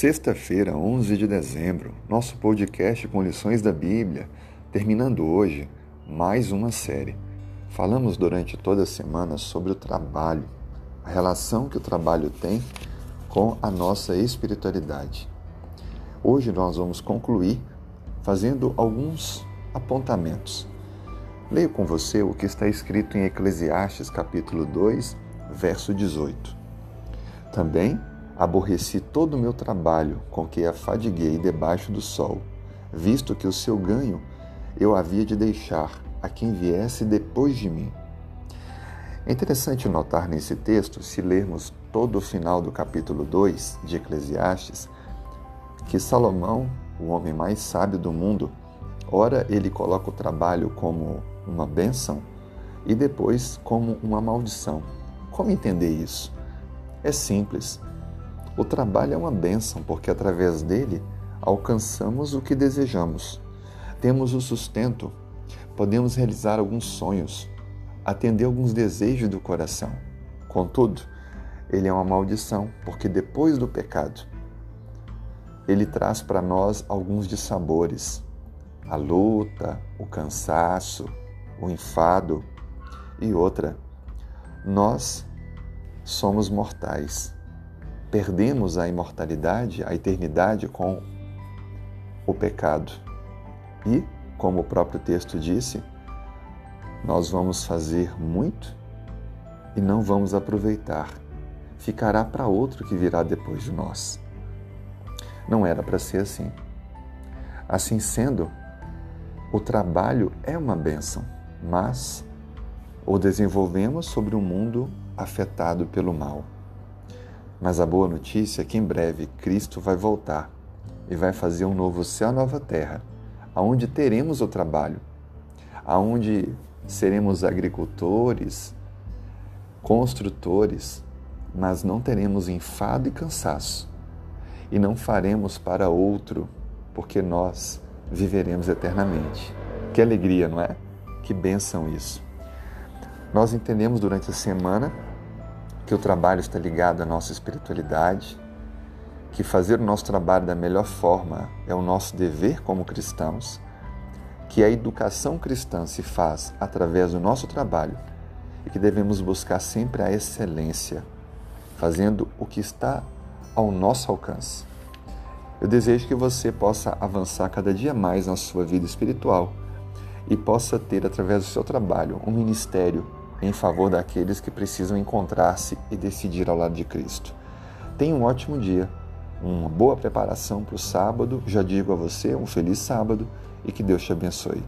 Sexta-feira, 11 de dezembro, nosso podcast com lições da Bíblia, terminando hoje mais uma série. Falamos durante toda a semana sobre o trabalho, a relação que o trabalho tem com a nossa espiritualidade. Hoje nós vamos concluir fazendo alguns apontamentos. Leio com você o que está escrito em Eclesiastes capítulo 2, verso 18. Também Aborreci todo o meu trabalho com que afadiguei debaixo do sol, visto que o seu ganho eu havia de deixar a quem viesse depois de mim. É interessante notar nesse texto, se lermos todo o final do capítulo 2 de Eclesiastes, que Salomão, o homem mais sábio do mundo, ora ele coloca o trabalho como uma bênção e depois como uma maldição. Como entender isso? É simples. O trabalho é uma bênção porque através dele alcançamos o que desejamos. Temos o sustento, podemos realizar alguns sonhos, atender alguns desejos do coração. Contudo, ele é uma maldição porque depois do pecado, ele traz para nós alguns dissabores: a luta, o cansaço, o enfado e outra. Nós somos mortais perdemos a imortalidade, a eternidade com o pecado. E, como o próprio texto disse, nós vamos fazer muito e não vamos aproveitar. Ficará para outro que virá depois de nós. Não era para ser assim. Assim sendo, o trabalho é uma bênção, mas o desenvolvemos sobre um mundo afetado pelo mal. Mas a boa notícia é que em breve Cristo vai voltar e vai fazer um novo céu, nova terra, aonde teremos o trabalho, aonde seremos agricultores, construtores, mas não teremos enfado e cansaço. E não faremos para outro, porque nós viveremos eternamente. Que alegria, não é? Que bênção isso. Nós entendemos durante a semana que o trabalho está ligado à nossa espiritualidade, que fazer o nosso trabalho da melhor forma é o nosso dever como cristãos, que a educação cristã se faz através do nosso trabalho e que devemos buscar sempre a excelência, fazendo o que está ao nosso alcance. Eu desejo que você possa avançar cada dia mais na sua vida espiritual e possa ter, através do seu trabalho, um ministério em favor daqueles que precisam encontrar-se e decidir ao lado de Cristo. Tenha um ótimo dia, uma boa preparação para o sábado. Já digo a você um feliz sábado e que Deus te abençoe.